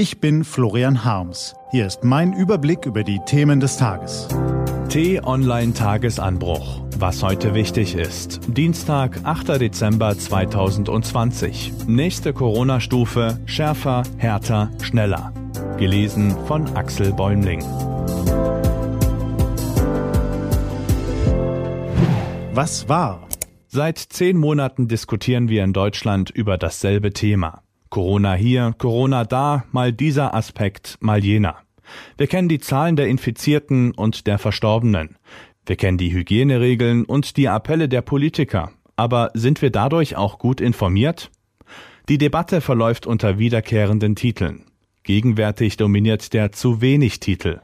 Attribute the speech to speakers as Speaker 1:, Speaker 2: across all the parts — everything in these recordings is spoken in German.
Speaker 1: Ich bin Florian Harms. Hier ist mein Überblick über die Themen des Tages.
Speaker 2: T-Online Tagesanbruch. Was heute wichtig ist. Dienstag, 8. Dezember 2020. Nächste Corona-Stufe. Schärfer, härter, schneller. Gelesen von Axel Bäumling.
Speaker 1: Was war?
Speaker 2: Seit zehn Monaten diskutieren wir in Deutschland über dasselbe Thema. Corona hier, Corona da, mal dieser Aspekt, mal jener. Wir kennen die Zahlen der Infizierten und der Verstorbenen. Wir kennen die Hygieneregeln und die Appelle der Politiker. Aber sind wir dadurch auch gut informiert? Die Debatte verläuft unter wiederkehrenden Titeln. Gegenwärtig dominiert der zu wenig Titel.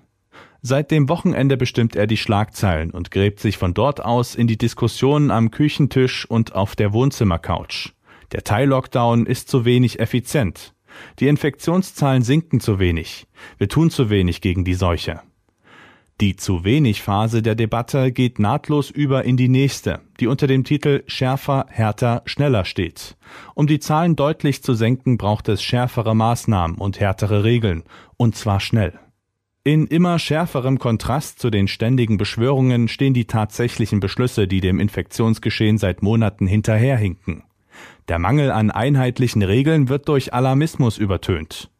Speaker 2: Seit dem Wochenende bestimmt er die Schlagzeilen und gräbt sich von dort aus in die Diskussionen am Küchentisch und auf der Wohnzimmercouch. Der Teil-Lockdown ist zu wenig effizient. Die Infektionszahlen sinken zu wenig. Wir tun zu wenig gegen die Seuche. Die zu wenig Phase der Debatte geht nahtlos über in die nächste, die unter dem Titel schärfer, härter, schneller steht. Um die Zahlen deutlich zu senken, braucht es schärfere Maßnahmen und härtere Regeln, und zwar schnell. In immer schärferem Kontrast zu den ständigen Beschwörungen stehen die tatsächlichen Beschlüsse, die dem Infektionsgeschehen seit Monaten hinterherhinken. Der Mangel an einheitlichen Regeln wird durch Alarmismus übertönt.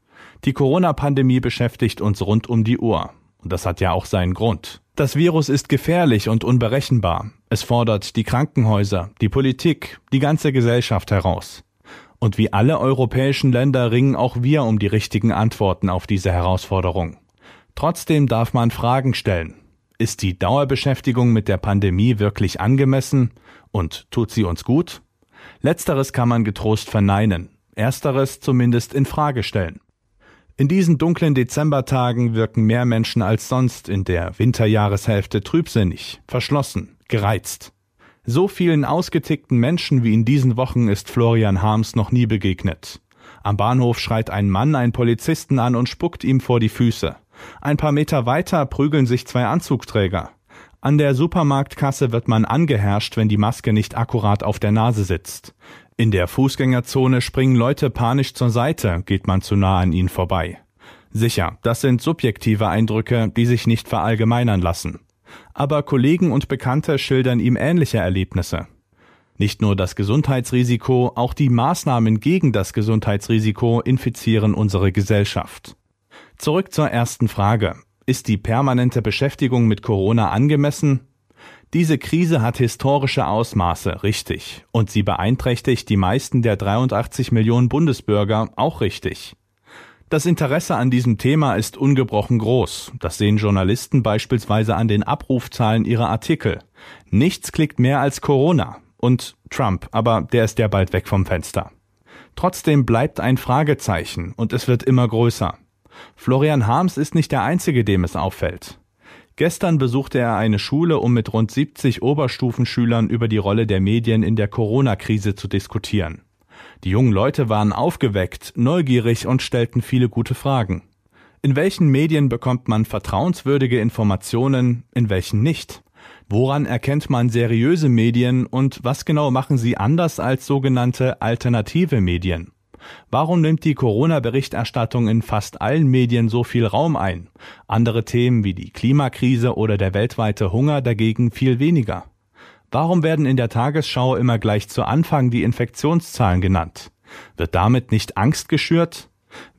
Speaker 2: Die Corona-Pandemie beschäftigt uns rund um die Uhr. Und das hat ja auch seinen Grund. Das Virus ist gefährlich und unberechenbar. Es fordert die Krankenhäuser, die Politik, die ganze Gesellschaft heraus. Und wie alle europäischen Länder ringen auch wir um die richtigen Antworten auf diese Herausforderung. Trotzdem darf man Fragen stellen. Ist die Dauerbeschäftigung mit der Pandemie wirklich angemessen und tut sie uns gut? Letzteres kann man getrost verneinen, ersteres zumindest in Frage stellen. In diesen dunklen Dezembertagen wirken mehr Menschen als sonst in der Winterjahreshälfte trübsinnig, verschlossen, gereizt. So vielen ausgetickten Menschen wie in diesen Wochen ist Florian Harms noch nie begegnet. Am Bahnhof schreit ein Mann einen Polizisten an und spuckt ihm vor die Füße. Ein paar Meter weiter prügeln sich zwei Anzugträger. An der Supermarktkasse wird man angeherrscht, wenn die Maske nicht akkurat auf der Nase sitzt. In der Fußgängerzone springen Leute panisch zur Seite, geht man zu nah an ihnen vorbei. Sicher, das sind subjektive Eindrücke, die sich nicht verallgemeinern lassen. Aber Kollegen und Bekannte schildern ihm ähnliche Erlebnisse. Nicht nur das Gesundheitsrisiko, auch die Maßnahmen gegen das Gesundheitsrisiko infizieren unsere Gesellschaft. Zurück zur ersten Frage. Ist die permanente Beschäftigung mit Corona angemessen? Diese Krise hat historische Ausmaße, richtig. Und sie beeinträchtigt die meisten der 83 Millionen Bundesbürger auch richtig. Das Interesse an diesem Thema ist ungebrochen groß. Das sehen Journalisten beispielsweise an den Abrufzahlen ihrer Artikel. Nichts klickt mehr als Corona. Und Trump, aber der ist ja bald weg vom Fenster. Trotzdem bleibt ein Fragezeichen und es wird immer größer. Florian Harms ist nicht der Einzige, dem es auffällt. Gestern besuchte er eine Schule, um mit rund 70 Oberstufenschülern über die Rolle der Medien in der Corona-Krise zu diskutieren. Die jungen Leute waren aufgeweckt, neugierig und stellten viele gute Fragen. In welchen Medien bekommt man vertrauenswürdige Informationen, in welchen nicht? Woran erkennt man seriöse Medien und was genau machen sie anders als sogenannte alternative Medien? Warum nimmt die Corona-Berichterstattung in fast allen Medien so viel Raum ein? Andere Themen wie die Klimakrise oder der weltweite Hunger dagegen viel weniger. Warum werden in der Tagesschau immer gleich zu Anfang die Infektionszahlen genannt? Wird damit nicht Angst geschürt?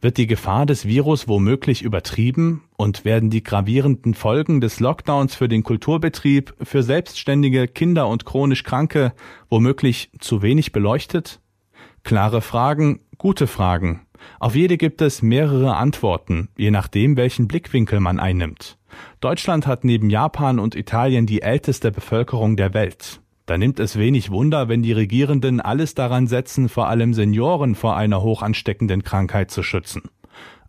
Speaker 2: Wird die Gefahr des Virus womöglich übertrieben und werden die gravierenden Folgen des Lockdowns für den Kulturbetrieb, für Selbstständige, Kinder und chronisch Kranke womöglich zu wenig beleuchtet? Klare Fragen, gute Fragen. Auf jede gibt es mehrere Antworten, je nachdem, welchen Blickwinkel man einnimmt. Deutschland hat neben Japan und Italien die älteste Bevölkerung der Welt. Da nimmt es wenig Wunder, wenn die Regierenden alles daran setzen, vor allem Senioren vor einer hoch ansteckenden Krankheit zu schützen.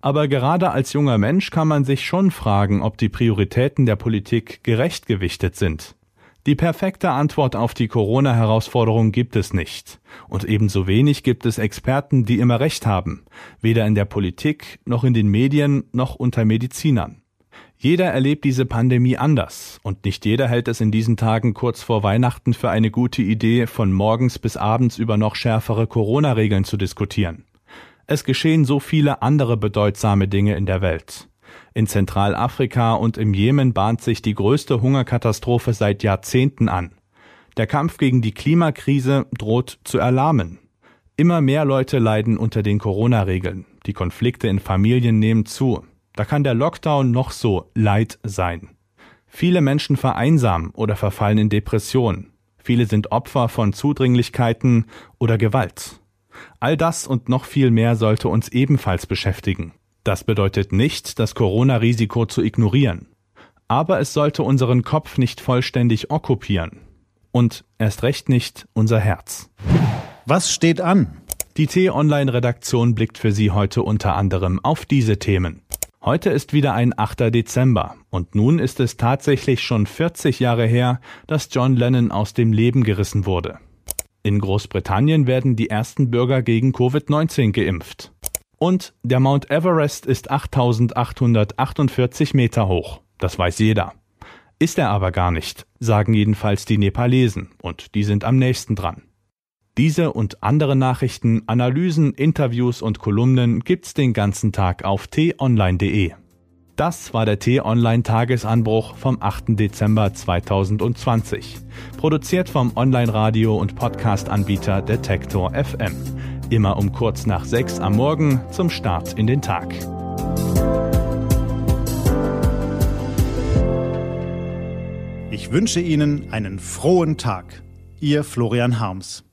Speaker 2: Aber gerade als junger Mensch kann man sich schon fragen, ob die Prioritäten der Politik gerecht gewichtet sind. Die perfekte Antwort auf die Corona-Herausforderung gibt es nicht. Und ebenso wenig gibt es Experten, die immer recht haben, weder in der Politik noch in den Medien noch unter Medizinern. Jeder erlebt diese Pandemie anders, und nicht jeder hält es in diesen Tagen kurz vor Weihnachten für eine gute Idee, von morgens bis abends über noch schärfere Corona-Regeln zu diskutieren. Es geschehen so viele andere bedeutsame Dinge in der Welt. In Zentralafrika und im Jemen bahnt sich die größte Hungerkatastrophe seit Jahrzehnten an. Der Kampf gegen die Klimakrise droht zu erlahmen. Immer mehr Leute leiden unter den Corona-Regeln. Die Konflikte in Familien nehmen zu. Da kann der Lockdown noch so Leid sein. Viele Menschen vereinsamen oder verfallen in Depression. Viele sind Opfer von Zudringlichkeiten oder Gewalt. All das und noch viel mehr sollte uns ebenfalls beschäftigen. Das bedeutet nicht, das Corona-Risiko zu ignorieren. Aber es sollte unseren Kopf nicht vollständig okkupieren. Und erst recht nicht unser Herz.
Speaker 1: Was steht an?
Speaker 2: Die T-Online-Redaktion blickt für Sie heute unter anderem auf diese Themen. Heute ist wieder ein 8. Dezember und nun ist es tatsächlich schon 40 Jahre her, dass John Lennon aus dem Leben gerissen wurde. In Großbritannien werden die ersten Bürger gegen Covid-19 geimpft. Und der Mount Everest ist 8848 Meter hoch. Das weiß jeder. Ist er aber gar nicht, sagen jedenfalls die Nepalesen, und die sind am nächsten dran. Diese und andere Nachrichten, Analysen, Interviews und Kolumnen gibt's den ganzen Tag auf t-online.de. Das war der T-Online Tagesanbruch vom 8. Dezember 2020. Produziert vom Online-Radio- und Podcast-Anbieter Detektor FM. Immer um kurz nach sechs am Morgen zum Start in den Tag.
Speaker 1: Ich wünsche Ihnen einen frohen Tag. Ihr Florian Harms.